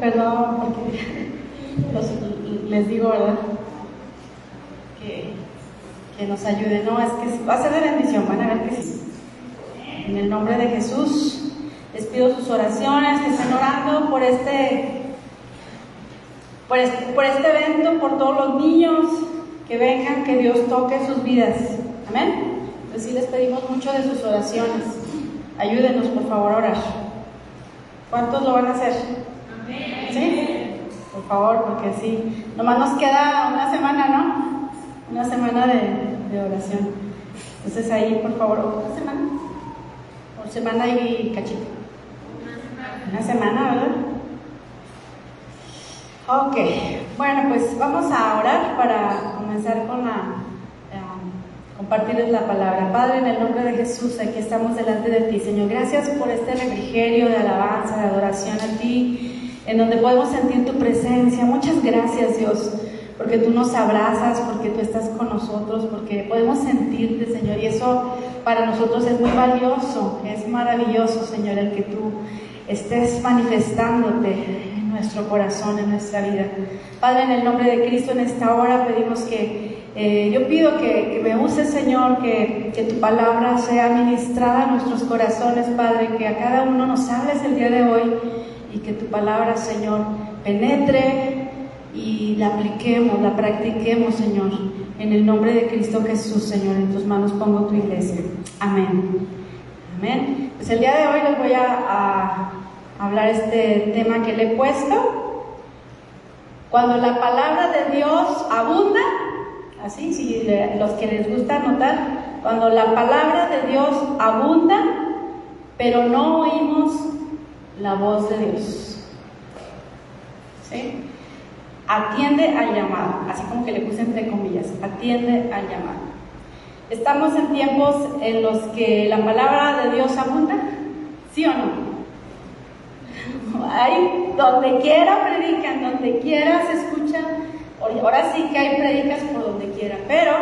perdón, porque les digo, ¿verdad? Que, que nos ayude. No, es que va a ser de bendición, van a ver que sí. En el nombre de Jesús, les pido sus oraciones, que estén orando por este, por este, este evento, por todos los niños que vengan, que Dios toque sus vidas. Amén. Entonces sí les pedimos mucho de sus oraciones. Ayúdenos, por favor, a orar. ¿Cuántos lo van a hacer? Favor, porque sí. Nomás nos queda una semana, ¿no? Una semana de, de oración. Entonces ahí, por favor, otra semana. Por semana y cachito. Una semana, ¿verdad? Ok, bueno, pues vamos a orar para comenzar con la, um, compartirles la palabra. Padre, en el nombre de Jesús, aquí estamos delante de ti, Señor. Gracias por este refrigerio de alabanza, de adoración a ti, en donde podemos sentir tu presencia. Muchas gracias, Dios porque tú nos abrazas, porque tú estás con nosotros, porque podemos sentirte, Señor, y eso para nosotros es muy valioso, es maravilloso, Señor, el que tú estés manifestándote en nuestro corazón, en nuestra vida. Padre, en el nombre de Cristo, en esta hora pedimos que, eh, yo pido que, me uses, Señor, que, que tu palabra sea ministrada a nuestros corazones, Padre, que a cada uno nos hables el día de hoy y que tu palabra, Señor, penetre y la apliquemos, la practiquemos, Señor. En el nombre de Cristo Jesús, Señor, en tus manos pongo tu iglesia. Amén. Amén. Pues el día de hoy les voy a, hablar este tema que le he puesto. Cuando la palabra de Dios abunda, así, si los que les gusta anotar, cuando la palabra de Dios abunda, pero no oímos la voz de Dios. ¿Sí? Atiende al llamado, así como que le puse entre comillas, atiende al llamado. Estamos en tiempos en los que la palabra de Dios abunda, ¿sí o no? Hay donde quiera predican, donde quiera se escucha. Ahora sí que hay predicas por donde quiera, pero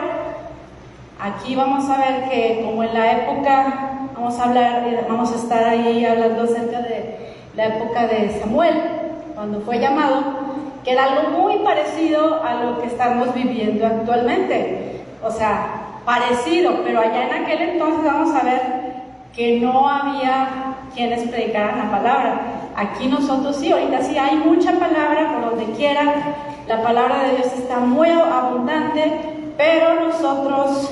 aquí vamos a ver que como en la época, vamos a hablar, vamos a estar ahí hablando acerca de la época de Samuel, cuando fue llamado, que era algo muy parecido a lo que estamos viviendo actualmente. O sea, parecido, pero allá en aquel entonces vamos a ver que no había quienes predicaran la palabra. Aquí nosotros sí, ahorita sí hay mucha palabra por donde quiera, la palabra de Dios está muy abundante, pero nosotros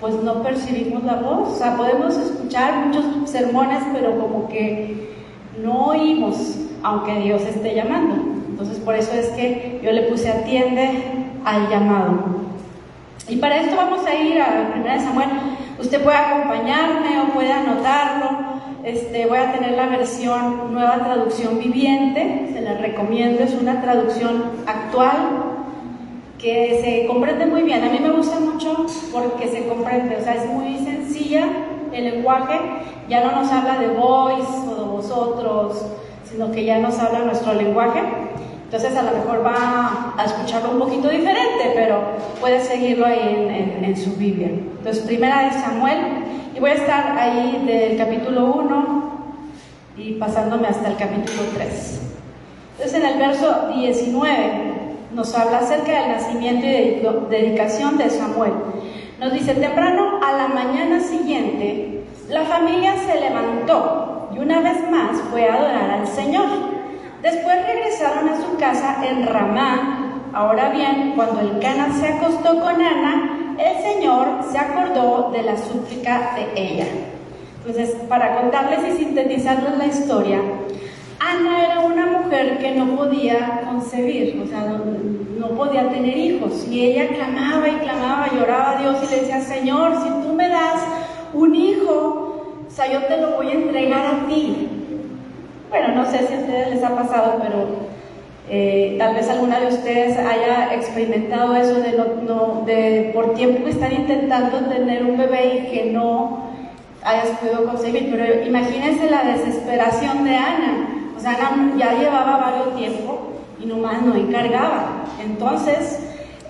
pues no percibimos la voz, o sea, podemos escuchar muchos sermones, pero como que no oímos, aunque Dios esté llamando. Entonces por eso es que yo le puse atiende al llamado. Y para esto vamos a ir a 1 Samuel. Usted puede acompañarme o puede anotarlo. Este, voy a tener la versión nueva traducción viviente, se la recomiendo, es una traducción actual que se comprende muy bien. A mí me gusta mucho porque se comprende, o sea, es muy sencilla el lenguaje, ya no nos habla de voice o de vosotros, sino que ya nos habla nuestro lenguaje. Entonces a lo mejor va a escucharlo un poquito diferente, pero puede seguirlo ahí en, su Biblia. Entonces, primera de Samuel, y voy a estar ahí del capítulo 1 y pasándome hasta el capítulo 3. Entonces en el verso 19 nos habla acerca del nacimiento y dedicación de Samuel. Nos dice, temprano a la mañana siguiente, la familia se levantó y una vez más fue a adorar al Señor. Después regresaron a su casa en Ramá. Ahora bien, cuando el Cana se acostó con Ana, el Señor se acordó de la súplica de ella. Entonces, para contarles y sintetizarles la historia, Ana era una mujer que no podía concebir, o sea, no, podía tener hijos. Y ella clamaba y clamaba, lloraba a Dios y le decía, Señor, si tú me das un hijo, o sea, yo te lo voy a entregar a ti. Bueno, no sé si a ustedes les ha pasado, pero eh, tal vez alguna de ustedes haya experimentado eso de, por tiempo estar intentando tener un bebé y que no hayas podido conseguir. Pero imagínense la desesperación de Ana. Sea, ya llevaba varios tiempo y nomás no encargaba. Entonces,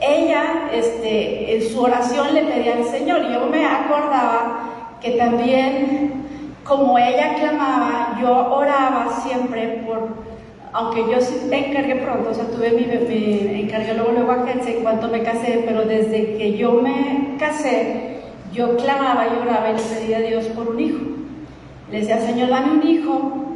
ella este, en su oración le pedía al Señor. Y yo me acordaba que también como ella clamaba, yo oraba siempre por aunque yo encargué pronto, o sea, tuve me encargué luego, luego a en cuanto me casé, pero desde que yo me casé, yo clamaba, lloraba y le pedía a Dios por un hijo. Le decía, Señor, dame un hijo,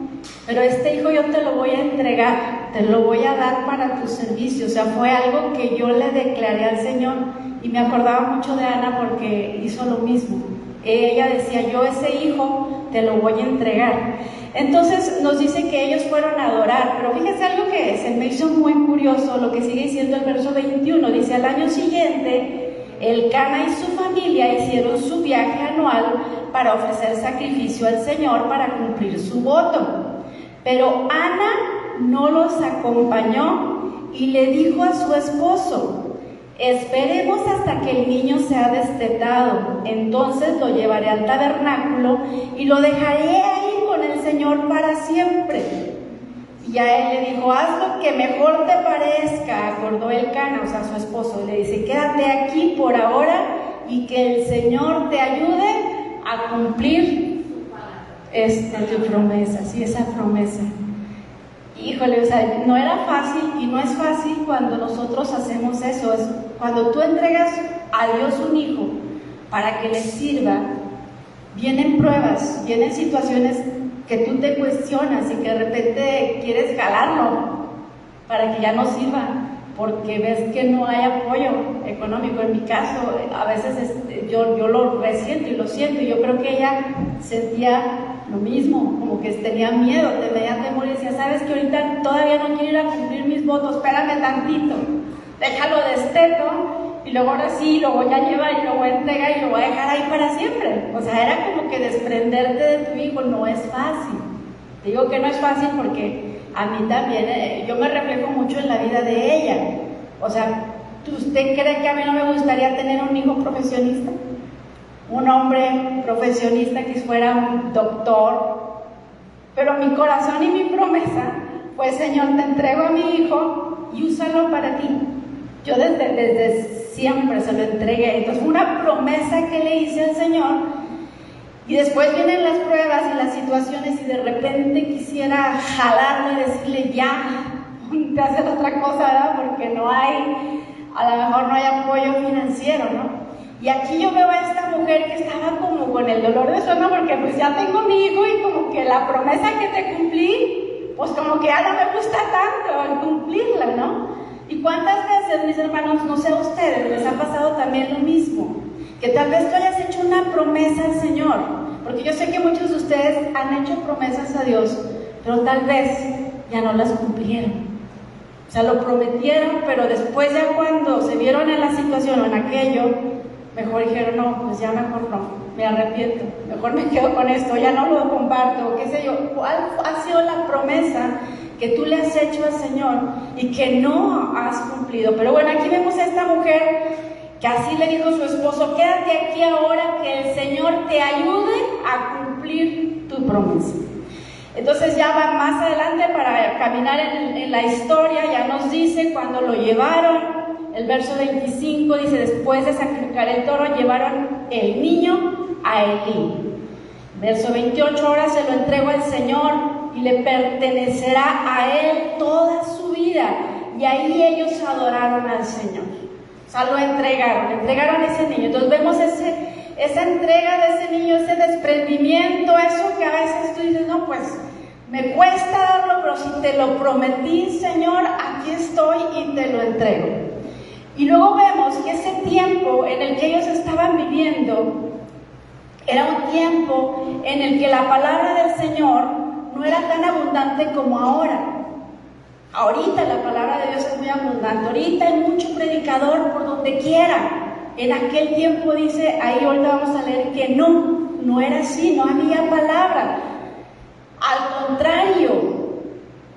pero este hijo yo te lo voy a entregar, te lo voy a dar para tu servicio. O sea, fue algo que yo le declaré al Señor y me acordaba mucho de Ana porque hizo lo mismo. Ella decía, yo ese hijo te lo voy a entregar. Entonces nos dice que ellos fueron a adorar, pero fíjense algo que se me hizo muy curioso, lo que sigue diciendo el verso 21, dice, al año siguiente, el Cana y su familia hicieron su viaje anual para ofrecer sacrificio al Señor para cumplir su voto. Pero Ana no los acompañó y le dijo a su esposo, esperemos hasta que el niño sea destetado, entonces lo llevaré al tabernáculo y lo dejaré ahí con el Señor para siempre. Y a él le dijo, haz lo que mejor te parezca, acordó el cana, o sea, su esposo, le dice, quédate aquí por ahora y que el Señor te ayude a cumplir esta tu promesa, sí, esa promesa. Híjole, o sea, no era fácil y no es fácil cuando nosotros hacemos eso. Es cuando tú entregas a Dios un hijo para que le sirva, vienen pruebas, vienen situaciones que tú te cuestionas y que de repente quieres jalarlo para que ya no sirva, porque ves que no hay apoyo económico. En mi caso, a veces este, yo, yo lo resiento y lo siento, y yo creo que ella sentía lo mismo, como que tenía miedo, tenía temor y decía, sabes que ahorita todavía no quiero ir a cumplir mis votos, espérame tantito, déjalo desteto y luego ahora sí lo voy a llevar y lo voy a entregar y lo voy a dejar ahí para siempre. O sea, era como que desprenderte de tu hijo no es fácil. digo que no es fácil porque a mí también, eh, yo me reflejo mucho en la vida de ella. O sea, ¿usted cree que a mí no me gustaría tener un hijo profesionista? Un hombre profesionista que fuera un doctor. Pero mi corazón y mi promesa fue, Señor, te entrego a mi hijo y úsalo para ti. Yo desde, desde siempre se lo entregué. Entonces fue una promesa que le hice al Señor. Y después vienen las pruebas y las situaciones y de repente quisiera jalarle y decirle ya, te hacer otra cosa, ¿verdad? Porque no hay, a lo mejor no hay apoyo financiero, ¿no? Y aquí yo veo a esta mujer que estaba como con el dolor de su alma porque pues ya tengo mi hijo y como que la promesa que te cumplí, pues como que ya no me gusta tanto el cumplirla, ¿no? ¿Y cuántas veces, mis hermanos, no sé a ustedes, les ha pasado también lo mismo? Que tal vez tú hayas hecho una promesa al Señor, porque yo sé que muchos de ustedes han hecho promesas a Dios, pero tal vez ya no las cumplieron. O sea, lo prometieron, pero después ya cuando se vieron en la situación o en aquello, mejor dijeron, no, pues ya mejor no, me arrepiento, mejor me quedo con esto, ya no lo comparto, qué sé yo. ¿Cuál ha sido la promesa que tú le has hecho al Señor y que no has cumplido. Pero bueno, aquí vemos a esta mujer que así le dijo su esposo, quédate aquí ahora que el Señor te ayude a cumplir tu promesa. Entonces ya va más adelante para caminar en, en la historia, ya nos dice cuando lo llevaron, el verso 25 dice, después de sacrificar el toro, llevaron el niño a Elí. Verso 28, ahora se lo entrego al Señor y le pertenecerá a Él toda su vida. Y ahí ellos adoraron al Señor. O sea, lo entregaron, entregaron a ese niño. Entonces vemos esa entrega de ese niño, ese desprendimiento, eso que a veces tú dices, no, pues me cuesta darlo, pero si te lo prometí, Señor, aquí estoy y te lo entrego. Y luego vemos que ese tiempo en el que ellos estaban viviendo era un tiempo en el que la palabra del Señor no era tan abundante como ahora. Ahorita la palabra de Dios es muy abundante, ahorita hay mucho predicador por donde quiera. En aquel tiempo dice, ahí ahorita vamos a leer que no, no era así, no había palabra. Al contrario,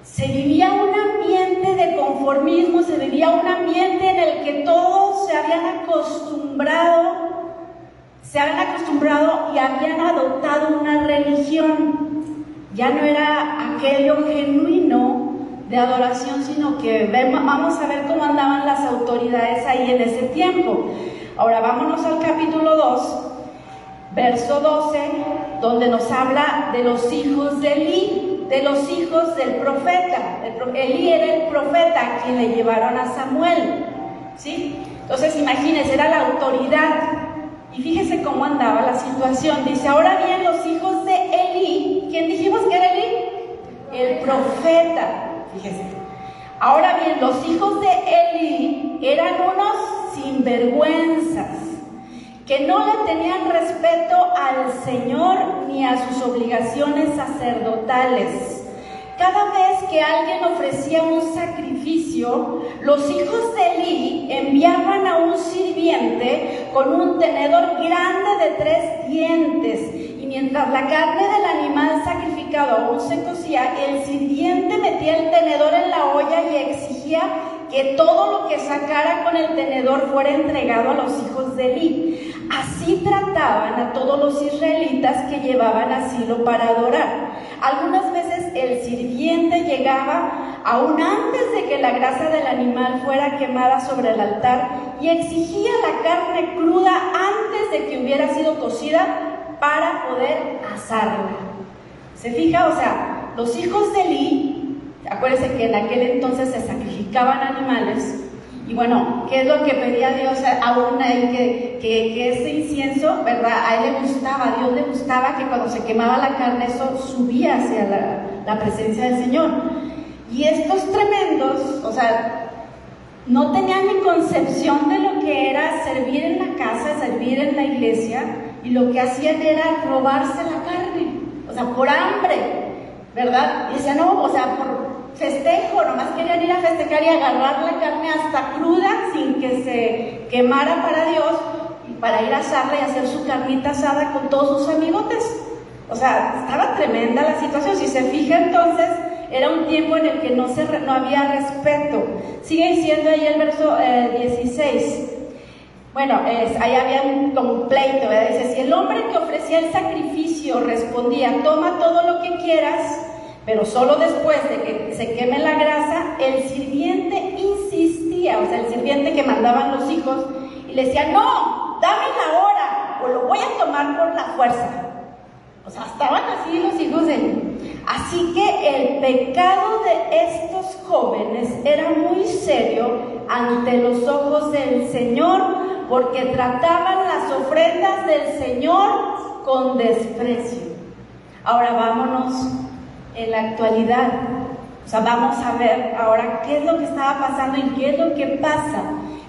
se vivía un conformismo, se vivía un ambiente en el que todos se habían acostumbrado, se habían acostumbrado y habían adoptado una religión ya no era aquello genuino de adoración, sino que vamos a ver cómo andaban las autoridades ahí en ese tiempo. Ahora vámonos al capítulo 2, verso 12, donde nos habla de los hijos de Eli. De los hijos del profeta. Elí era el profeta a quien le llevaron a Samuel. ¿sí? Entonces, imagínense, era la autoridad. Y fíjese cómo andaba la situación. Dice, ahora bien, los hijos de Elí, ¿quién dijimos que era Elí? El profeta. Fíjese. Ahora bien, los hijos de Elí eran unos sinvergüenzas que no le tenían respeto al Señor ni a sus obligaciones sacerdotales. Cada vez que alguien ofrecía un sacrificio, los hijos de Eli enviaban a un sirviente con un tenedor grande de tres dientes. Y mientras la carne del animal sacrificado aún se cocía, el sirviente metía el tenedor en la olla y exigía que todo lo que sacara con el tenedor fuera entregado a los hijos de Eli. Así trataban a todos los israelitas que llevaban asilo para adorar. Algunas veces el sirviente llegaba aún antes de que la grasa del animal fuera quemada sobre el altar y exigía la carne cruda antes de que hubiera sido cocida para poder asarla. ¿Se fija? O sea, los hijos de Eli, acuérdense que en aquel entonces se sacrificaban animales, y bueno, ¿qué es lo que pedía Dios aún ahí? Que, que, que ese incienso, ¿verdad? A él le gustaba, a Dios le gustaba que cuando se quemaba la carne eso subía hacia la, la presencia del Señor. Y estos tremendos, o sea, no tenían ni concepción de lo que era servir en la casa, servir en la iglesia, y lo que hacían era robarse la carne, o sea, por hambre, ¿verdad? Y no, o sea, por, festejo, nomás querían ir a festejar y agarrar la carne hasta cruda sin que se quemara para Dios para ir a asarla y hacer su carnita asada con todos sus amigotes. O sea, estaba tremenda la situación. Si se fija entonces, era un tiempo en el que no, se, no había respeto. Sigue diciendo ahí el verso 16. Eh, bueno, ahí había un, completo, Dice, si el hombre que ofrecía el sacrificio respondía, toma todo lo que quieras, pero solo después de que se queme la grasa, el sirviente insistía, o sea, el sirviente que mandaban los hijos, y le decía, no, dame la hora, o lo voy a tomar por la fuerza. O sea, estaban así los hijos de él. Así que el pecado de estos jóvenes era muy serio ante los ojos del Señor, porque trataban las ofrendas del Señor con desprecio. Ahora vámonos en la actualidad. O sea, vamos a ver ahora qué es lo que estaba pasando y qué es lo que pasa,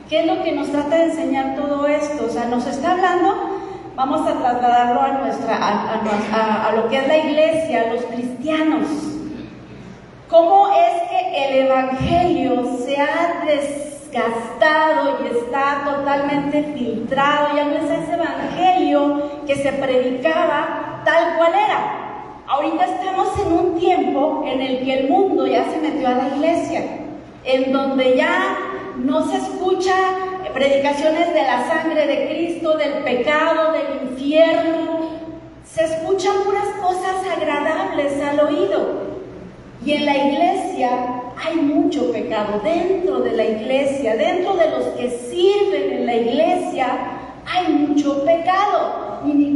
qué es lo que nos trata de enseñar todo esto. O sea, nos está hablando, vamos a trasladarlo a, nuestra, a, a lo que es la iglesia, a los cristianos. ¿Cómo es que el Evangelio se ha desgastado y está totalmente filtrado? Ya no es ese Evangelio que se predicaba tal cual era. Ahorita estamos en un tiempo en el que el mundo ya se metió a la iglesia, en donde ya no se escucha predicaciones de la sangre de Cristo, del pecado, del infierno. Se escuchan puras cosas agradables al oído. Y en la iglesia hay mucho pecado. Dentro de la iglesia, dentro de los que sirven en la iglesia, hay mucho pecado.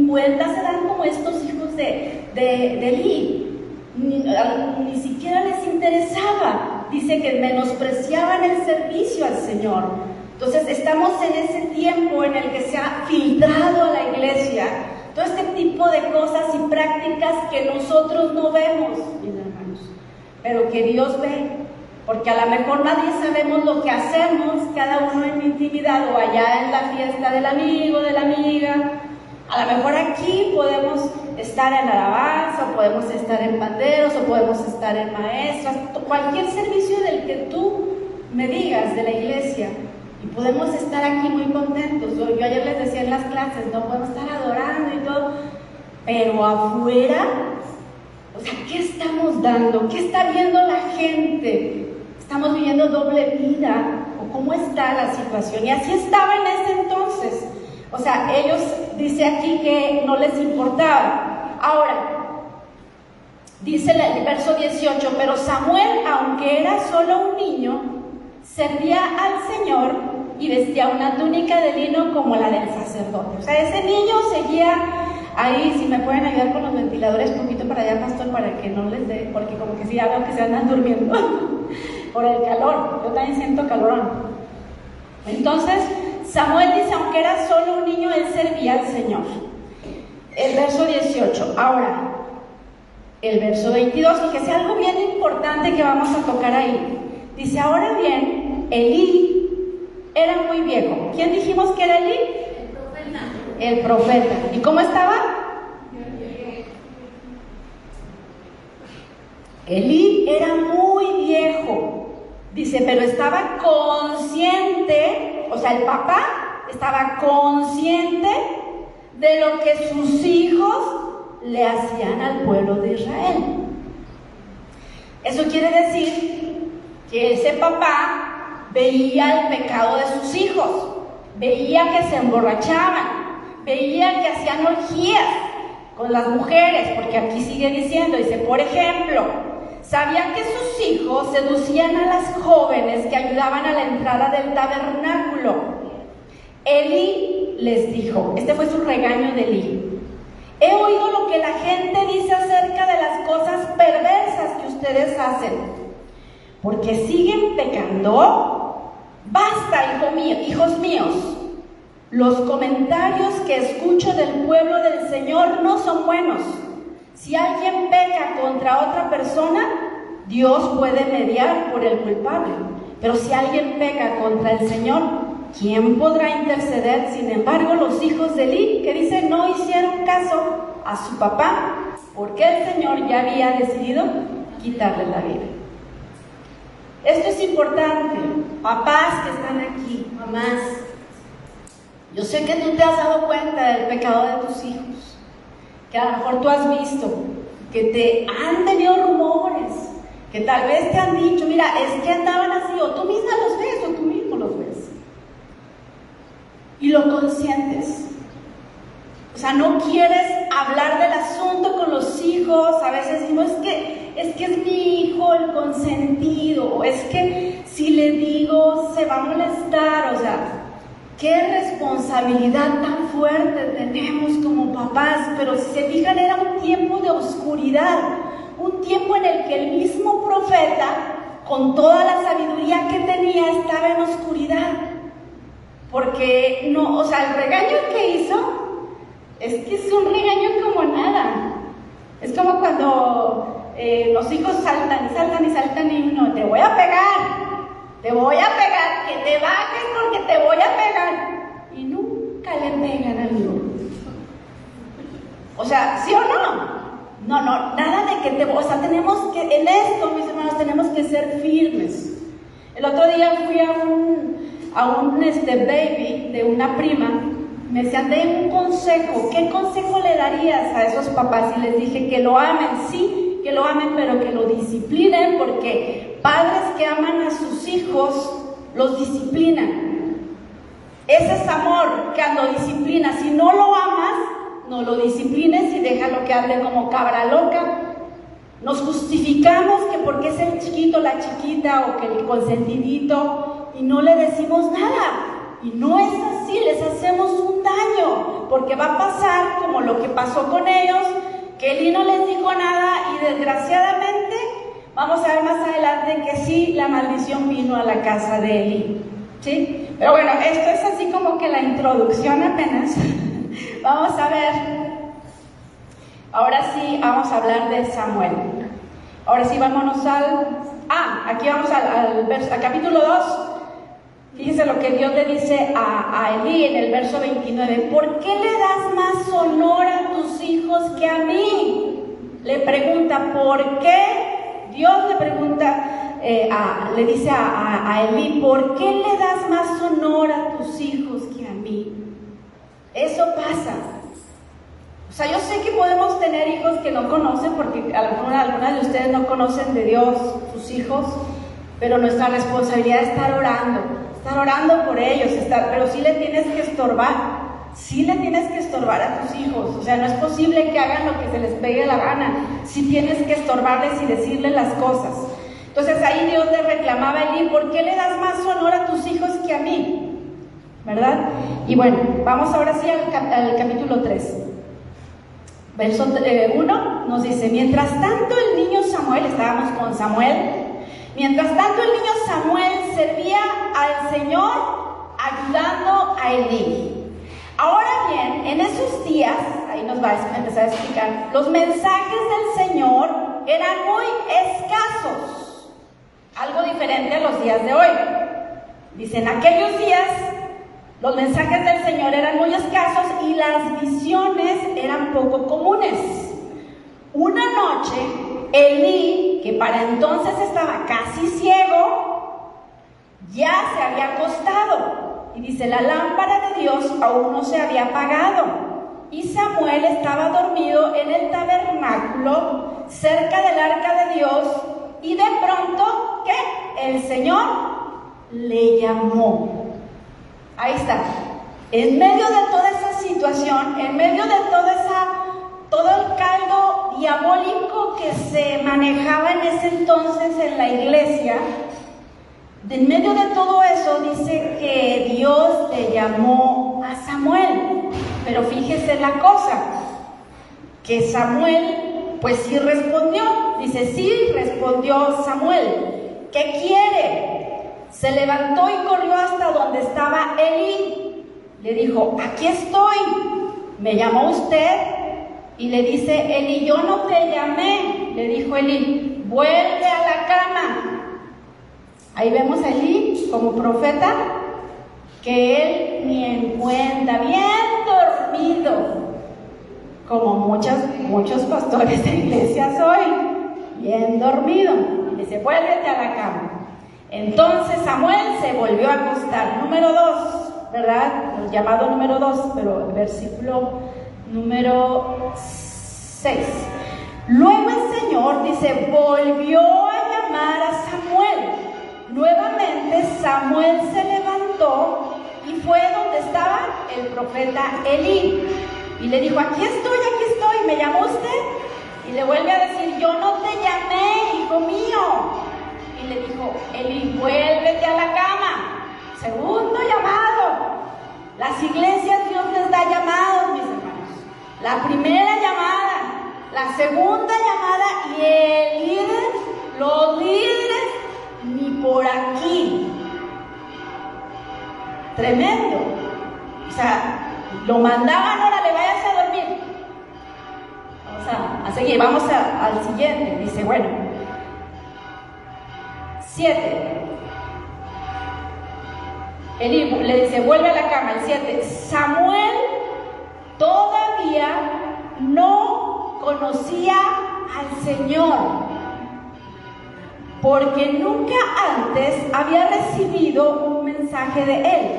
Y ni cuenta se dan como estos hijos de, de, de Ni, siquiera les interesaba. Dice que menospreciaban el servicio al Señor. Entonces estamos en ese tiempo en el que se ha filtrado a la iglesia todo este tipo de cosas y prácticas que nosotros no vemos, pero que Dios ve. Porque a lo mejor nadie sabemos lo que hacemos, cada uno en intimidad o allá en la fiesta del amigo, de la amiga. A lo mejor aquí podemos estar en alabanza, o podemos estar en panderos, o podemos estar en maestras, cualquier servicio del que tú me digas de la iglesia. Y podemos estar aquí muy contentos. Yo, ayer les decía en las clases, no podemos estar adorando y todo, pero afuera, o sea, ¿qué estamos dando? ¿Qué está viendo la gente? ¿Estamos viviendo doble vida? ¿O cómo está la situación? Y así estaba en ese entonces. O sea, ellos, dice aquí que no les importaba. Ahora, dice el verso 18, pero Samuel, aunque era solo un niño, servía al Señor y vestía una túnica de lino como la del sacerdote. O sea, ese niño seguía Ahí, si me pueden ayudar con los ventiladores, poquito para allá, pastor, para que no les dé, porque como que sí hago que se andan durmiendo por el calor. Yo también siento calor. Entonces, Samuel dice, aunque era solo un niño, él servía al Señor. El verso 18. Ahora, el verso 22, fíjese algo bien importante que vamos a tocar ahí. Dice, ahora bien, Elí era muy viejo. ¿Quién dijimos que era Elí? El profeta. El profeta. ¿Y cómo estaba? Elí era muy viejo. Dice, pero estaba consciente, o sea, el papá estaba consciente de lo que sus hijos le hacían al pueblo de Israel. Eso quiere decir que ese papá veía el pecado de sus hijos, veía que se emborrachaban, veía que hacían orgías con las mujeres, porque aquí sigue diciendo, dice, por ejemplo, sabían que sus hijos seducían a las jóvenes que ayudaban a la entrada del tabernáculo. Eli les dijo, este fue su regaño de Eli, he oído lo que la gente dice acerca de las cosas perversas que ustedes hacen, porque siguen pecando. Basta, hijos míos, los comentarios que escucho del pueblo del Señor no son buenos. Si alguien peca contra otra persona, Dios puede mediar por el culpable. Pero si alguien peca contra el Señor, ¿quién podrá interceder? Sin embargo, los hijos de Eli, que dicen, no hicieron caso a su papá, porque el Señor ya había decidido quitarle la vida. Esto es importante, papás que están aquí, mamás. Yo sé que tú te has dado cuenta del pecado de tus hijos, a lo mejor tú has visto, que te han tenido rumores, que tal vez te han dicho, mira, es que andaban así, o tú misma los ves, o tú mismo los ves. Y lo consientes. O sea, no quieres hablar del asunto con los hijos, a veces no es que es que es mi hijo el consentido, o es que si le digo se va a molestar, o sea, qué responsabilidad tan fuerte tenemos como papás, pero si se fijan era un tiempo de oscuridad, un tiempo en el que el mismo profeta, con toda la sabiduría que tenía, estaba en oscuridad. Porque no, o sea, el regaño que hizo es que es un regaño como nada. Es como cuando eh, los hijos saltan y saltan y saltan y uno, te voy a pegar, te voy a pegar, que te bajes porque te voy a pegar. Y nunca le pegan al niño. O sea, ¿sí o no? No, no, nada de que te... O sea, tenemos que, en esto, mis hermanos, tenemos que ser firmes. El otro día fui a un, a un este, baby de una prima me decían, den un consejo. ¿Qué consejo le darías a esos papás? Y les dije que lo amen, sí, que lo amen, pero que lo disciplinen, porque padres que aman a sus hijos los disciplinan. Ese es amor que lo disciplina. Si no lo amas, no lo disciplines y déjalo que hable como cabra loca. Nos justificamos que porque es el chiquito, la chiquita o que el consentidito y no le decimos nada. Y no es así, les hacemos un daño, porque va a pasar como lo que pasó con ellos, que Eli no les dijo nada y desgraciadamente vamos a ver más adelante que sí, la maldición vino a la casa de Eli. ¿Sí? Pero bueno, esto es así como que la introducción apenas. vamos a ver. Ahora sí, vamos a hablar de Samuel. Ahora sí, vámonos al... Ah, aquí vamos al, al, al capítulo 2. Fíjense lo que Dios le dice a, a Elí en el verso 29. ¿Por qué le das más honor a tus hijos que a mí? Le pregunta, ¿por qué? Dios le pregunta, eh, a, le dice a, a, Elí, ¿por qué le das más honor a tus hijos a? Eso pasa. O sea, yo sé que podemos tener hijos que no conocen, porque algunas, algunas de ustedes no conocen de Dios, sus hijos, pero nuestra responsabilidad es estar orando estar orando por ellos, estar, pero sí le tienes que estorbar, sí le tienes que estorbar a tus hijos, o sea, no es posible que hagan lo que se les pegue la gana, sí tienes que estorbarles y decirles las cosas. Entonces ahí Dios le reclamaba a Eli, ¿por qué le das más honor a tus hijos que a mí? ¿Verdad? Y bueno, vamos ahora sí al, cap al capítulo 3. Verso 1 eh, nos dice, mientras tanto el niño Samuel, estábamos con Samuel, mientras tanto el niño Samuel servía al Señor ayudando a Elí. Ahora bien, en esos días, ahí nos va a empezar a explicar, los mensajes del Señor eran muy escasos, algo diferente a los días de hoy. Dice, en aquellos días los mensajes del Señor eran muy escasos y las visiones eran poco comunes. Una noche, Elí, que para entonces estaba casi ciego, ya se había acostado y dice, la lámpara de Dios aún no se había apagado. Y Samuel estaba dormido en el tabernáculo cerca del arca de Dios. Y de pronto, ¿qué? El Señor le llamó. Ahí está. En medio de toda esa situación, en medio de toda esa, todo el caldo diabólico que se manejaba en ese entonces en la iglesia, en medio de todo eso dice que Dios le llamó a Samuel. Pero fíjese la cosa, que Samuel pues sí respondió. Dice, sí respondió Samuel. ¿Qué quiere? Se levantó y corrió hasta donde estaba Eli. Le dijo, aquí estoy. ¿Me llamó usted? Y le dice Eli, yo no te llamé. Le dijo Eli, vuelve a la cama Ahí vemos a Elí como profeta que él ni en cuenta, bien dormido, como muchos, muchos pastores de iglesias hoy, bien dormido. Y dice, vuélvete a la cama. Entonces Samuel se volvió a acostar. Número dos, ¿verdad? El llamado número dos, pero el versículo número seis. Luego el Señor dice, volvió a llamar a Samuel. Nuevamente Samuel se levantó y fue donde estaba el profeta Elí. Y le dijo, aquí estoy, aquí estoy, ¿me llamó usted? Y le vuelve a decir, yo no te llamé, hijo mío. Le dijo, Elí, vuélvete a la cama. Segundo llamado. Las iglesias Dios les da llamados, mis hermanos. La primera llamada, la segunda llamada y el líder, los líderes ni por aquí. Tremendo. O sea, lo mandaban, ahora le vayas a dormir. Vamos a, seguir, vamos al siguiente. Dice, bueno, siete. El le dice, vuelve a la cama, el siete. Samuel todavía no conocía al Señor porque nunca antes había recibido un mensaje de él.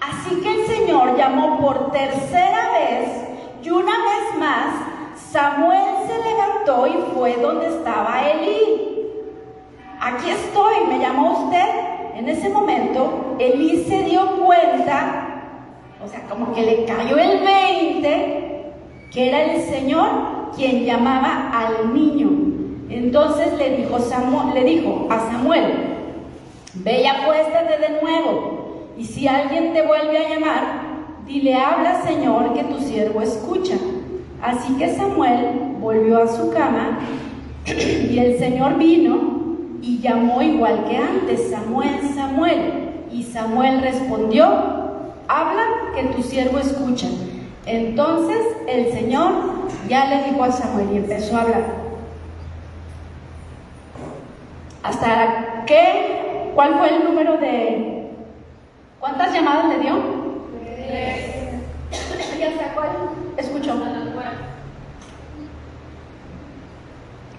Así que el Señor llamó por tercera vez y una vez más Samuel se levantó y fue donde estaba Elí. Aquí estoy, me llamó usted. En ese momento Elí se dio cuenta, o sea, como que le cayó el 20, que era el Señor quien llamaba al niño. Entonces le dijo, Samuel, le dijo a Samuel, ve y acuéstate de nuevo, y si alguien te vuelve a llamar, dile, habla Señor, que tu siervo escucha. Así que Samuel volvió a su cama, y el Señor vino y llamó igual que antes, Samuel, Samuel. Y Samuel respondió, habla que tu siervo escucha. Entonces el Señor ya le dijo a Samuel y empezó a hablar. ¿Hasta qué? ¿Cuál fue el número de... ¿Cuántas llamadas le dio? Tres. ¿Y hasta cuál? Escucho.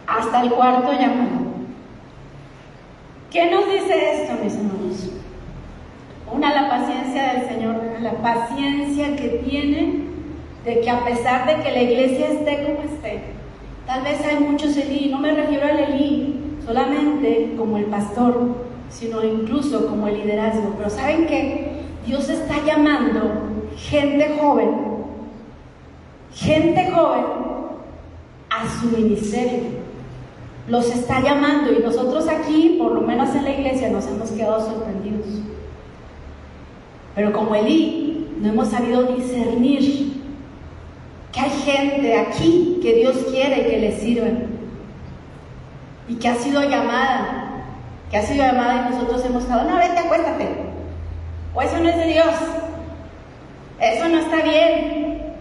Hasta el cuarto llamado. ¿Qué nos dice esto, mis hermanos? Una, la paciencia del Señor, la paciencia que tiene de que a pesar de que la iglesia esté como esté, tal vez hay muchos Elí, no me refiero al Elí solamente como el pastor, sino incluso como el liderazgo. Pero ¿saben qué? Dios está llamando gente joven, gente joven a su ministerio. Los está llamando y nosotros aquí, por lo menos en la iglesia, nos hemos quedado sorprendidos. Pero como Elí, no hemos sabido discernir que hay gente aquí que Dios quiere que le sirvan y que ha sido llamada, que ha sido llamada y nosotros hemos estado, no, vete, acuéstate, o eso no es de Dios, eso no está bien,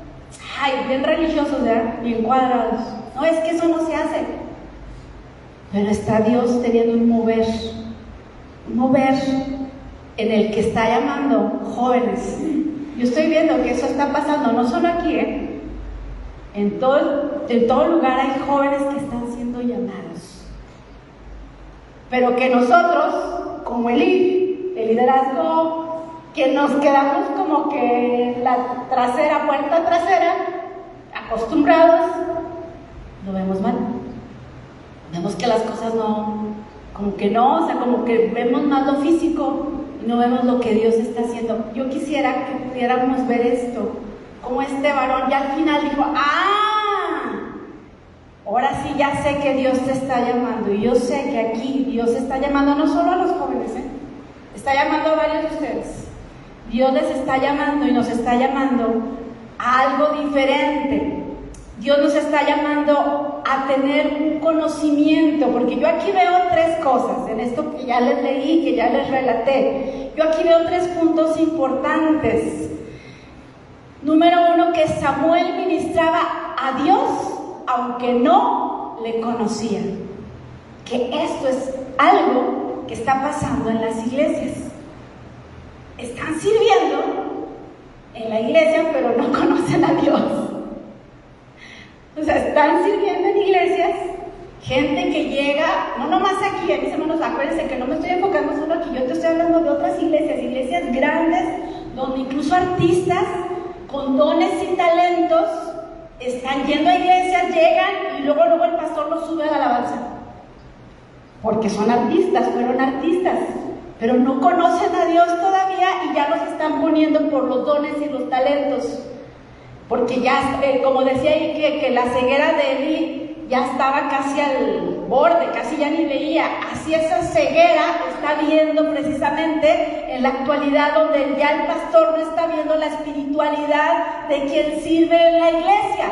ay, bien religiosos, ¿verdad? bien cuadrados, no, es que eso no se hace, pero está Dios teniendo un mover, un mover en el que está llamando jóvenes. Yo estoy viendo que eso está pasando, no solo aquí, ¿eh? En todo, en todo lugar hay jóvenes que están siendo llamados. Pero que nosotros, como el, el liderazgo, que nos quedamos como que la trasera, puerta trasera, acostumbrados, lo vemos mal. Vemos que las cosas no, como que no, o sea, como que vemos más lo físico y no vemos lo que Dios está haciendo. Yo quisiera que pudiéramos ver esto como este varón ya al final dijo, ah, ahora sí ya sé que Dios te está llamando. Y yo sé que aquí Dios está llamando no solo a los jóvenes, ¿eh? está llamando a varios de ustedes. Dios les está llamando y nos está llamando a algo diferente. Dios nos está llamando a tener un conocimiento, porque yo aquí veo tres cosas en esto que ya les leí, que ya les relaté. Yo aquí veo tres puntos importantes Número uno, que Samuel ministraba a Dios aunque no le conocía. Que esto es algo que está pasando en las iglesias. Están sirviendo en la iglesia, pero no conocen a Dios. O sea, están sirviendo en iglesias, gente que llega, no nomás aquí, mis hermanos, acuérdense que no me estoy enfocando solo aquí, yo te estoy hablando de otras iglesias, iglesias grandes, donde incluso artistas con dones y talentos, están yendo a iglesias, llegan y luego, luego el pastor los sube a la alabanza. Porque son artistas, fueron artistas, pero no conocen a Dios todavía y ya los están poniendo por los dones y los talentos. Porque ya, eh, como decía ahí, que, la ceguera de Eli ya estaba casi al borde, casi ya ni veía. Así esa ceguera está viendo precisamente en la actualidad donde ya el pastor no está viendo la espiritualidad de quien sirve en la iglesia,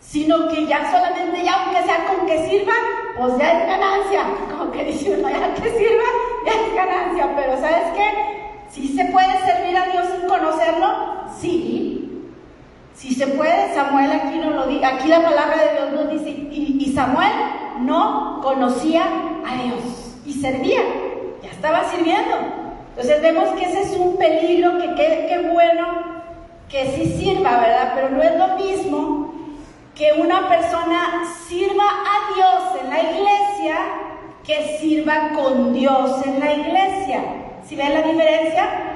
sino que ya solamente ya aunque sea con que sirva, pues ya es ganancia, como que dice ya que sirva, ya es ganancia, pero ¿sabes qué? Si se puede servir a Dios sin conocerlo, sí, si se puede, Samuel aquí no lo dice, aquí la palabra de Dios nos dice, y, Samuel no conocía a Dios y servía, ya estaba sirviendo. Entonces vemos que ese es un peligro, que qué bueno que sí sirva, ¿verdad? Pero no es lo mismo que una persona sirva a Dios en la iglesia que sirva con Dios en la iglesia. ¿Si ven la diferencia?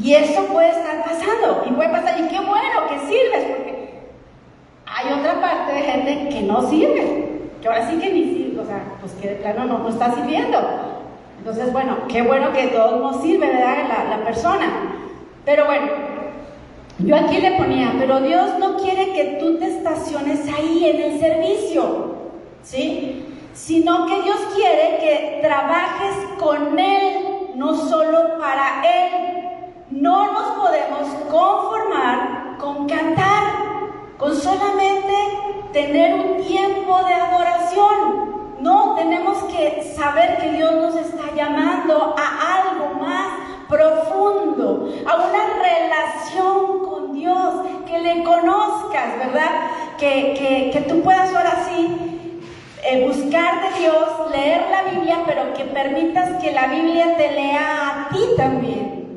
Y eso puede estar pasando, y puede pasar, y qué bueno que sirves, porque hay otra parte de gente que no sirve, que ahora sí que ni sirve, o sea, pues que de plano no, no está sirviendo. Entonces, bueno, qué bueno que todos nos sirve, ¿verdad? La, la persona. Pero bueno, yo aquí le ponía, pero Dios no quiere que tú te estaciones ahí en el servicio, ¿sí? Sino que Dios quiere que trabajes con Él, no solo para Él. No nos podemos conformar con cantar, con solamente tener un tiempo de adoración. No, tenemos que saber que Dios nos está llamando a algo más profundo, a una relación con Dios, que le conozcas, ¿verdad? Que, que, tú puedas ahora sí eh, buscar de Dios, leer la Biblia, pero que permitas que la Biblia te lea a ti también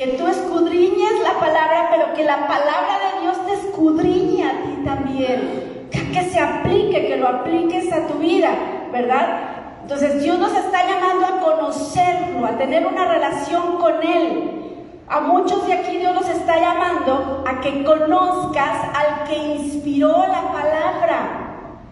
que tú escudriñes la palabra, pero que la palabra de Dios te escudriñe a ti también, que, se aplique, que lo apliques a tu vida, ¿verdad? Entonces Dios nos está llamando a conocerlo, a tener una relación con Él. A muchos de aquí Dios nos está llamando a que conozcas al que inspiró la palabra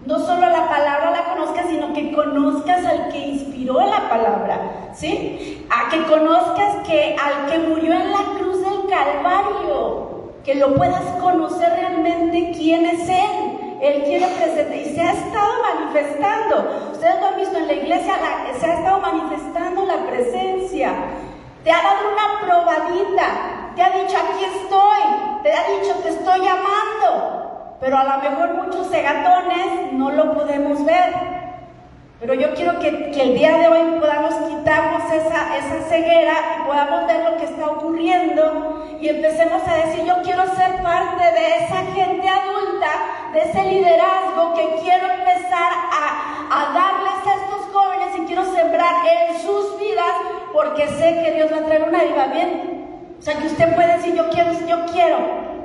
no solo la palabra la conozcas, sino que conozcas al que inspiró la palabra, ¿sí? A que conozcas que al que murió en la cruz del Calvario, que lo puedas conocer realmente quién es Él. Él quiere presentar y se ha estado manifestando. Ustedes lo han visto en la iglesia, se ha estado manifestando la presencia. Te ha dado una probadita te ha dicho, aquí estoy, te ha dicho, te estoy llamando, pero a lo mejor muchos cegatones no lo podemos ver. Pero yo quiero que, el día de hoy podamos quitarnos esa, esa ceguera y podamos ver lo que está ocurriendo y empecemos a decir, yo quiero ser parte de esa gente adulta, de ese liderazgo que quiero empezar a, a darles a estos jóvenes y quiero sembrar en sus vidas porque sé que Dios va a traer un avivamiento. O sea, que usted puede decir, yo quiero, yo quiero,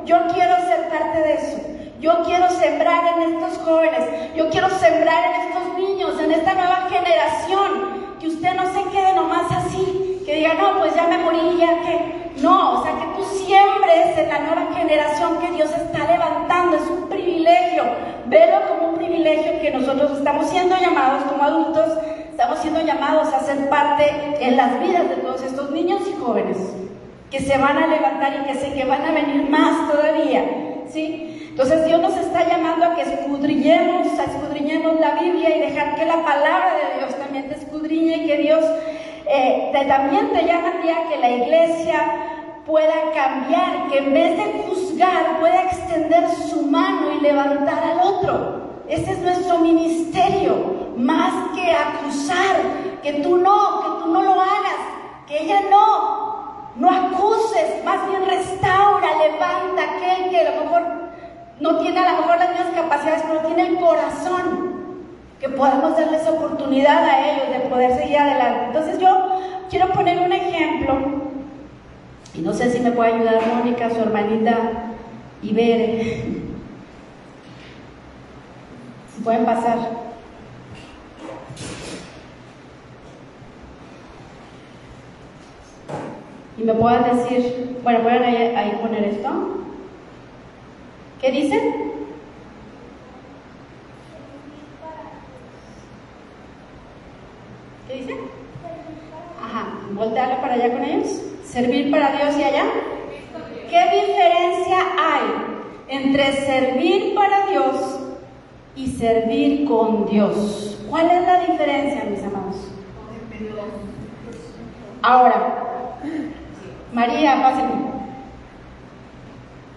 yo quiero ser parte de eso. Yo quiero sembrar en estos jóvenes, yo quiero sembrar en estos niños, en esta nueva generación, que usted no se quede nomás así, que diga, no, pues ya me morí, ya que... No, o sea, que tú siembres en la nueva generación que Dios está levantando, es un privilegio, velo como un privilegio que nosotros estamos siendo llamados como adultos, estamos siendo llamados a ser parte en las vidas de todos estos niños y jóvenes que se van a levantar y que sé que van a venir más todavía, ¿sí? Entonces Dios nos está llamando a que escudriñemos, a escudriñemos la Biblia y dejar que la palabra de Dios también te escudriñe y que Dios eh, también te llama a que la iglesia pueda cambiar, que en vez de juzgar pueda extender su mano y levantar al otro. Ese es nuestro ministerio, más que acusar, que tú no, que tú no lo hagas, que ella no, no acuses, más bien restaura, levanta aquel que a lo mejor no tiene a lo mejor las mismas capacidades, pero tiene el corazón que podamos darles oportunidad a ellos de poder seguir adelante. Entonces yo quiero poner un ejemplo, y no sé si me puede ayudar Mónica, su hermanita Ibere. Si pueden pasar. Y me puedan decir, bueno, pueden ahí poner esto. ¿Qué dicen? ¿Qué dicen? Ajá, voltearlo para allá con ellos. Servir para Dios y allá. ¿Qué diferencia hay entre servir para Dios y servir con Dios? ¿Cuál es la diferencia, mis amados? Ahora, María, pásenme.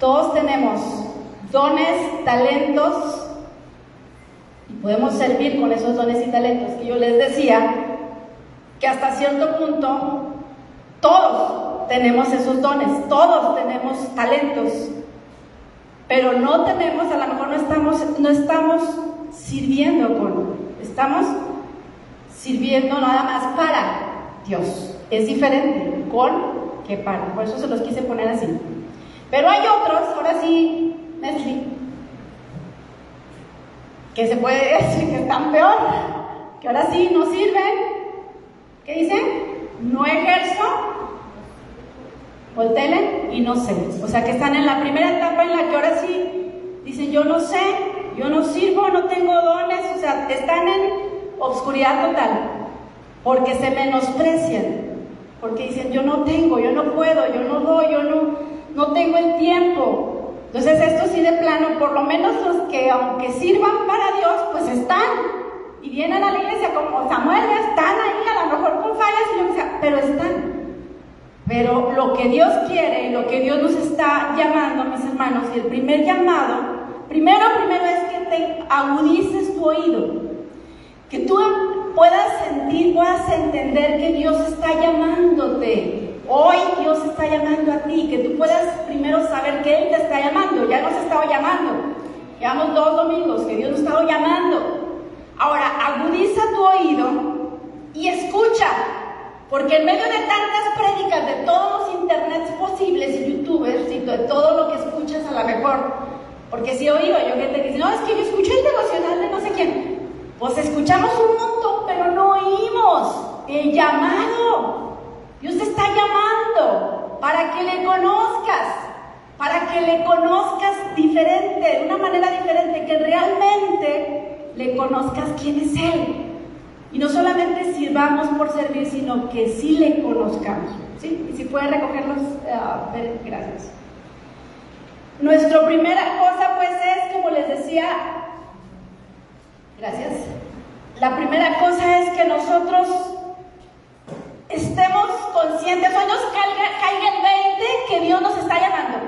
Todos tenemos dones, talentos, y podemos servir con esos dones y talentos que yo les decía, que hasta cierto punto todos tenemos esos dones, todos tenemos talentos, pero no tenemos, a lo mejor no estamos, no estamos sirviendo con, estamos sirviendo nada más para Dios. Es diferente con que para, por eso se los quise poner así. Pero hay otros, ahora sí, que se puede decir que están peor, que ahora sí no sirven. ¿Qué dicen? No ejerzo, voltelen y no sé. O sea que están en la primera etapa en la que ahora sí dicen yo no sé, yo no sirvo, no tengo dones, o sea, están en obscuridad total, porque se menosprecian, porque dicen yo no tengo, yo no puedo, yo no doy, yo no, no tengo el tiempo, entonces esto sí de plano, por lo menos los que aunque sirvan para Dios, pues están y vienen a la iglesia como Samuel, están ahí a lo mejor con fallas y pero están. Pero lo que Dios quiere, lo que Dios nos está llamando, mis hermanos, y el primer llamado, primero, primero es que te agudices tu oído, que tú puedas sentir, puedas entender que Dios está llamándote, Hoy Dios está llamando a ti, que tú puedas primero saber que Él te está llamando, ya nos estaba llamando. Llevamos dos domingos que Dios nos estaba llamando. Ahora, agudiza tu oído y escucha, porque en medio de tantas prédicas de todos los internets posibles y youtubers y de todo lo que escuchas a lo mejor, porque si he oído yo que te dice, no, es que yo escuché el devocional de no sé quién, pues escuchamos un montón, pero no oímos el llamado. Dios te está llamando para que le conozcas, para que le conozcas diferente, de una manera diferente, que realmente le conozcas quién es Él. Y no solamente sirvamos por servir, sino que sí le conozcamos. ¿sí? Y si pueden recogerlos, uh, gracias. Nuestra primera cosa pues es, como les decía, gracias. La primera cosa es que nosotros nos caiga, el 20 que Dios nos está llamando.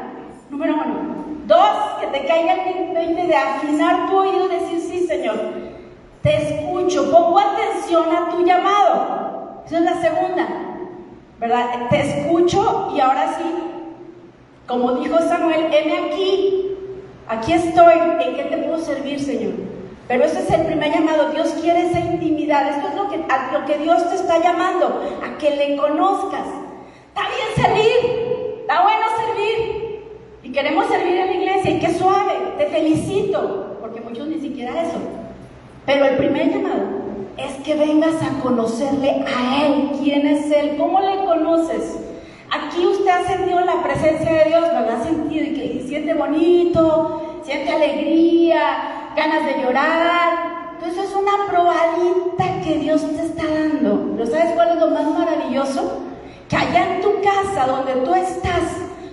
Número uno. Dos, que te caiga el 20 de afinar tu oído y decir, sí, Señor, te escucho, pongo atención a tu llamado. Esa es la segunda, ¿verdad? Te escucho y ahora sí, como dijo Samuel, heme aquí, aquí estoy, ¿en qué te puedo servir, Señor? Pero ese es el primer llamado. Dios quiere esa intimidad. Esto es lo que, lo que Dios te está llamando, a que le conozcas. Está bien servir, está bueno servir. Y queremos servir en la iglesia. Y qué suave, te felicito, porque muchos ni siquiera eso. Pero el primer llamado es que vengas a conocerle a Él. ¿Quién es Él? ¿Cómo le conoces? Aquí usted ha sentido la presencia de Dios, ¿verdad? Ha sentido y que siente bonito, siente alegría, ganas de llorar. Entonces es una probadita que Dios te está dando. ¿Pero sabes cuál es lo más maravilloso? Que allá en tu casa, donde tú estás,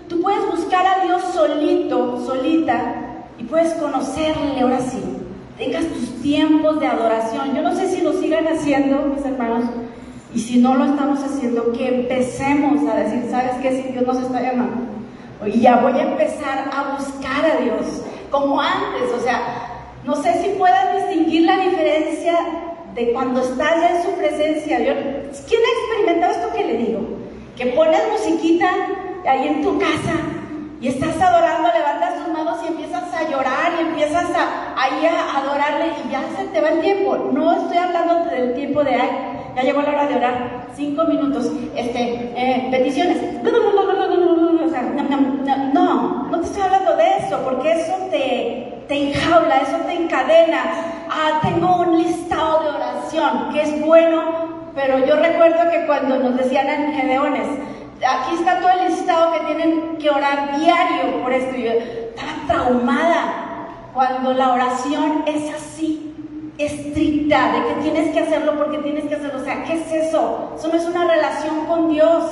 tú puedes buscar a Dios solito, solita, y puedes conocerle ahora sí. Tengas tus tiempos de adoración. Yo no sé si lo sigan haciendo, mis hermanos, y si no lo estamos haciendo, que empecemos a decir, ¿sabes qué? Si Dios nos está llamando. Y ya voy a empezar a buscar a Dios, como antes, o sea, no sé si puedas distinguir la diferencia de cuando estás ya en su presencia. ¿Quién ha experimentado esto que le digo? Que pones musiquita ahí en tu casa y estás adorando, levantas tus manos y empiezas a llorar y empiezas a, ahí a adorarle y ya se te va el tiempo. No estoy hablando del tiempo de, ay, ya llegó la hora de orar, cinco minutos, este, eh, peticiones. No, no te estoy hablando de eso, porque eso te, te enjaula, eso te encadena. Ah, tengo un listado de oración que es bueno, pero yo recuerdo que cuando nos decían en Gedeones, aquí está todo el listado que tienen que orar diario por esto. Yo estaba traumada cuando la oración es así, estricta, de que tienes que hacerlo porque tienes que hacerlo. O sea, ¿qué es eso? Eso no es una relación con Dios.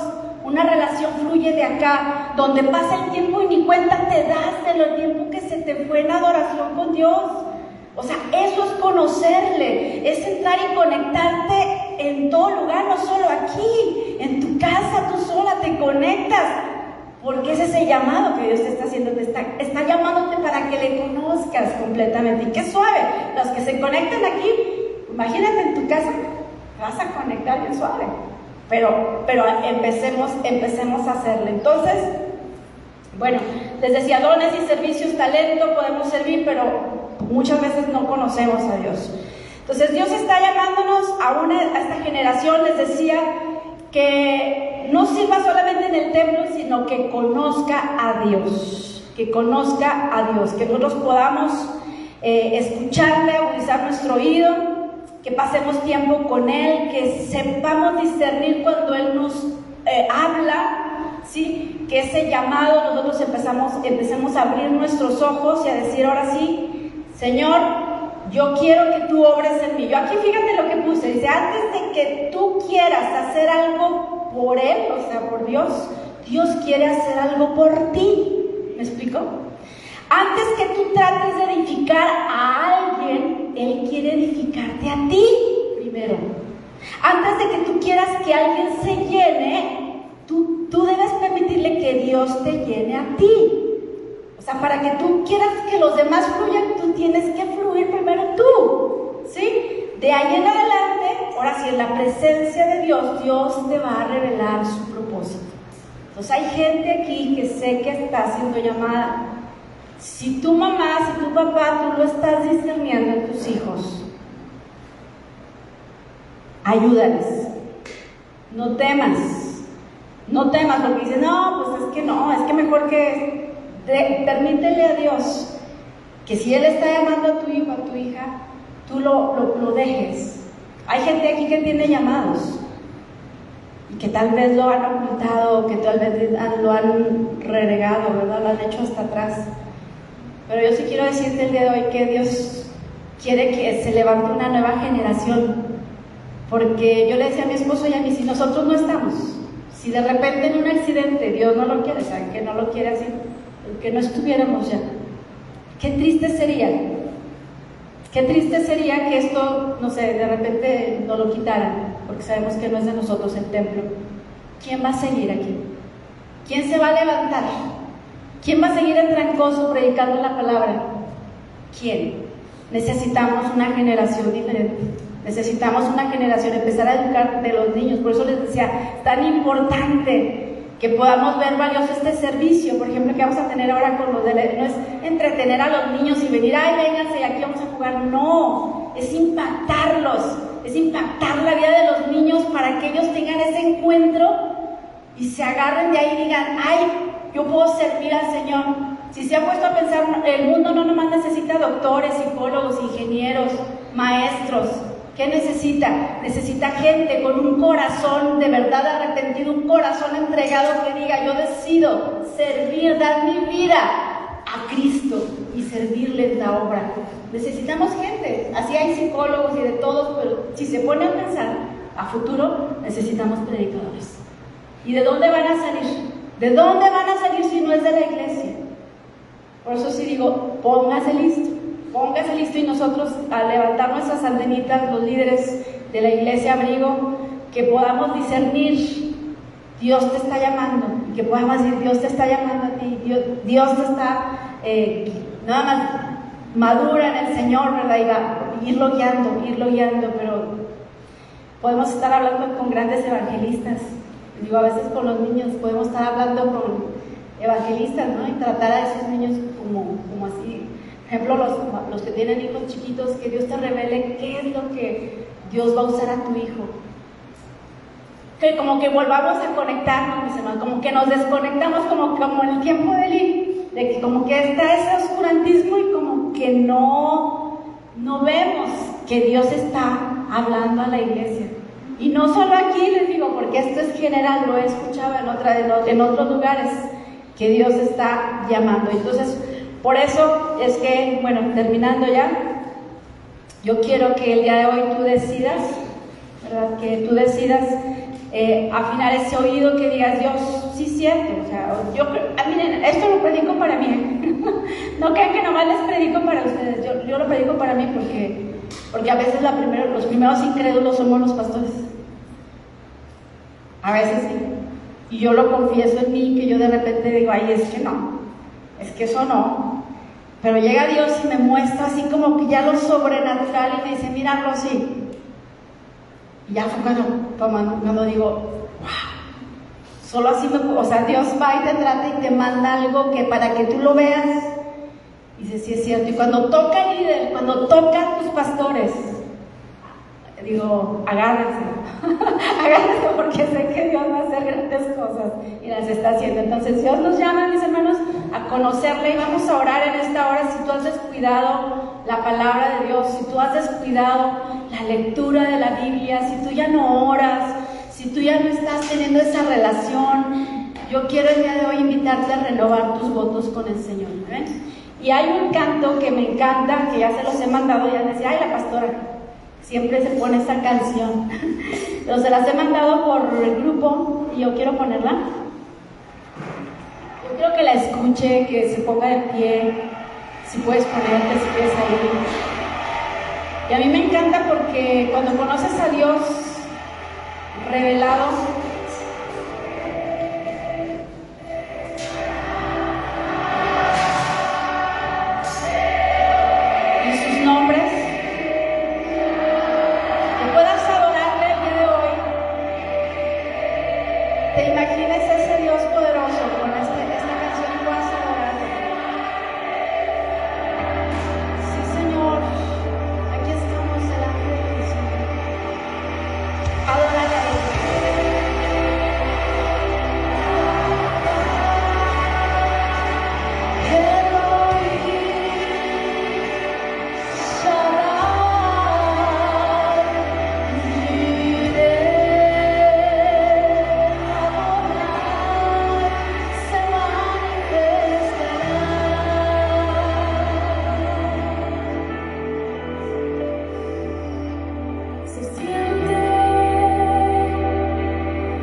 Una relación fluye de acá, donde pasa el tiempo y ni cuenta te das de lo tiempo que se te fue en adoración con Dios. O sea, eso es conocerle, es entrar y conectarte en todo lugar, no solo aquí, en tu casa, tú sola te conectas, porque ese es el llamado que Dios te está haciendo, te está, está llamándote para que le conozcas completamente. Y qué suave, los que se conectan aquí, imagínate en tu casa, vas a conectar bien suave. Pero, pero empecemos, empecemos a hacerlo. Entonces, bueno, les decía, dones y servicios, talento, podemos servir, pero muchas veces no conocemos a Dios. Entonces Dios está llamándonos a, una, a esta generación, les decía, que no sirva solamente en el templo, sino que conozca a Dios, que conozca a Dios, que nosotros podamos eh, escucharle, agudizar nuestro oído que pasemos tiempo con Él, que sepamos discernir cuando Él nos eh, habla, ¿sí? que ese llamado nosotros empezamos, empecemos a abrir nuestros ojos y a decir ahora sí, Señor, yo quiero que tú obres en mí. Yo aquí fíjate lo que puse, dice, antes de que tú quieras hacer algo por Él, o sea, por Dios, Dios quiere hacer algo por ti. ¿Me explico? Antes que tú trates de edificar a alguien, Él quiere edificarte a ti primero. Antes de que tú quieras que alguien se llene, tú, tú debes permitirle que Dios te llene a ti. O sea, para que tú quieras que los demás fluyan, tú tienes que fluir primero tú. ¿Sí? De ahí en adelante, ahora sí, en la presencia de Dios, Dios te va a revelar su propósito. Entonces hay gente aquí que sé que está siendo llamada si tu mamá, si tu papá, tú lo estás discerniendo en tus hijos, ayúdales. No temas. No temas porque dices, no, pues es que no, es que mejor que permítele a Dios que si Él está llamando a tu hijo, a tu hija, tú lo, lo dejes. Hay gente aquí que tiene llamados y que tal vez lo han ocultado, que tal vez lo han renegado, ¿verdad? Lo han hecho hasta atrás. Pero yo sí quiero decirte el día de hoy que Dios quiere que se levante una nueva generación. Porque yo le decía a mi esposo y a mí, si nosotros no estamos, si de repente en un accidente Dios no lo quiere, ¿saben que no lo quiere así? Que no estuviéramos ya. Qué triste sería. Qué triste sería que esto, no sé, de repente no lo quitaran, porque sabemos que no es de nosotros el templo. ¿Quién va a seguir aquí? ¿Quién se va a levantar? ¿Quién va a seguir en trancoso predicando la palabra? ¿Quién? Necesitamos una generación diferente. Necesitamos una generación, empezar a educar de los niños. Por eso les decía, tan importante que podamos ver valioso este servicio, por ejemplo, que vamos a tener ahora con los de la, no es entretener a los niños y venir, ay, vénganse aquí vamos a jugar, no, es impactarlos, es impactar la vida de los niños para que ellos tengan ese encuentro y se agarren de ahí y digan, ay, yo puedo servir al Señor. Si se ha puesto a pensar, el mundo no nomás necesita doctores, psicólogos, ingenieros, maestros, ¿Qué necesita? Necesita gente con un corazón de verdad arrepentido, un corazón entregado que diga, yo decido servir, dar mi vida a Cristo y servirle en la obra. Necesitamos gente, así hay psicólogos y de todos, pero si se pone a pensar a futuro, necesitamos predicadores. ¿Y de dónde van a salir? ¿De dónde van a salir si no es de la iglesia? Por eso sí digo, póngase listo póngase listo y nosotros a levantar nuestras antenitas, los líderes de la iglesia abrigo, que podamos discernir, Dios te está llamando, y que podamos decir, Dios te está llamando a ti, Dios, te está, eh, nada más madura en el Señor, ¿verdad? Y va, irlo guiando, irlo guiando, pero podemos estar hablando con grandes evangelistas, digo, a veces con los niños, podemos estar hablando con evangelistas, ¿no? Y tratar a esos niños como, como así, ejemplo, los, los que tienen hijos chiquitos, que Dios te revele qué es lo que Dios va a usar a tu hijo. Que como que volvamos a conectarnos, mis hermanos, como que nos desconectamos como, como en el tiempo de Eli, de que como que está ese oscurantismo y como que no, no vemos que Dios está hablando a la iglesia. Y no solo aquí les digo, porque esto es general, lo he escuchado en, otra, en otros lugares, que Dios está llamando. Entonces, por eso es que, bueno, terminando ya, yo quiero que el día de hoy tú decidas, ¿verdad? Que tú decidas eh, afinar ese oído que digas, Dios, sí siento, o sea, yo, miren, esto lo predico para mí, no crean que nomás les predico para ustedes, yo, lo predico para mí porque, porque a veces los primeros incrédulos somos los pastores, a veces sí, y yo lo confieso en mí, que yo de repente digo, ay, es que no, es que eso no, pero llega Dios y me muestra así como que ya lo sobrenatural y me dice, mira Rosy. Y ya fue cuando, cuando, digo, wow. Solo así me, o sea, Dios va y te trata y te manda algo que para que tú lo veas. Y dice, sí es cierto. Y cuando toca el líder, cuando tocan tus pastores, digo, agárrense, agárrense porque sé que Dios va a hacer grandes cosas y las está haciendo. Entonces Dios nos llama, mis hermanos, a conocerle y vamos a orar en esta hora si tú has descuidado la palabra de Dios, si tú has descuidado la lectura de la Biblia, si tú ya no oras, si tú ya no estás teniendo esa relación. Yo quiero el día de hoy invitarte a renovar tus votos con el Señor. Y hay un canto que me encanta, que ya se los he mandado, ya decía, ay, la pastora, siempre se pone esta canción. Pero se las he mandado por el grupo y yo quiero ponerla. Yo quiero que la escuche, que se ponga de pie, si puedes ponerte, si quieres ahí. Y a mí me encanta porque cuando conoces a Dios revelado,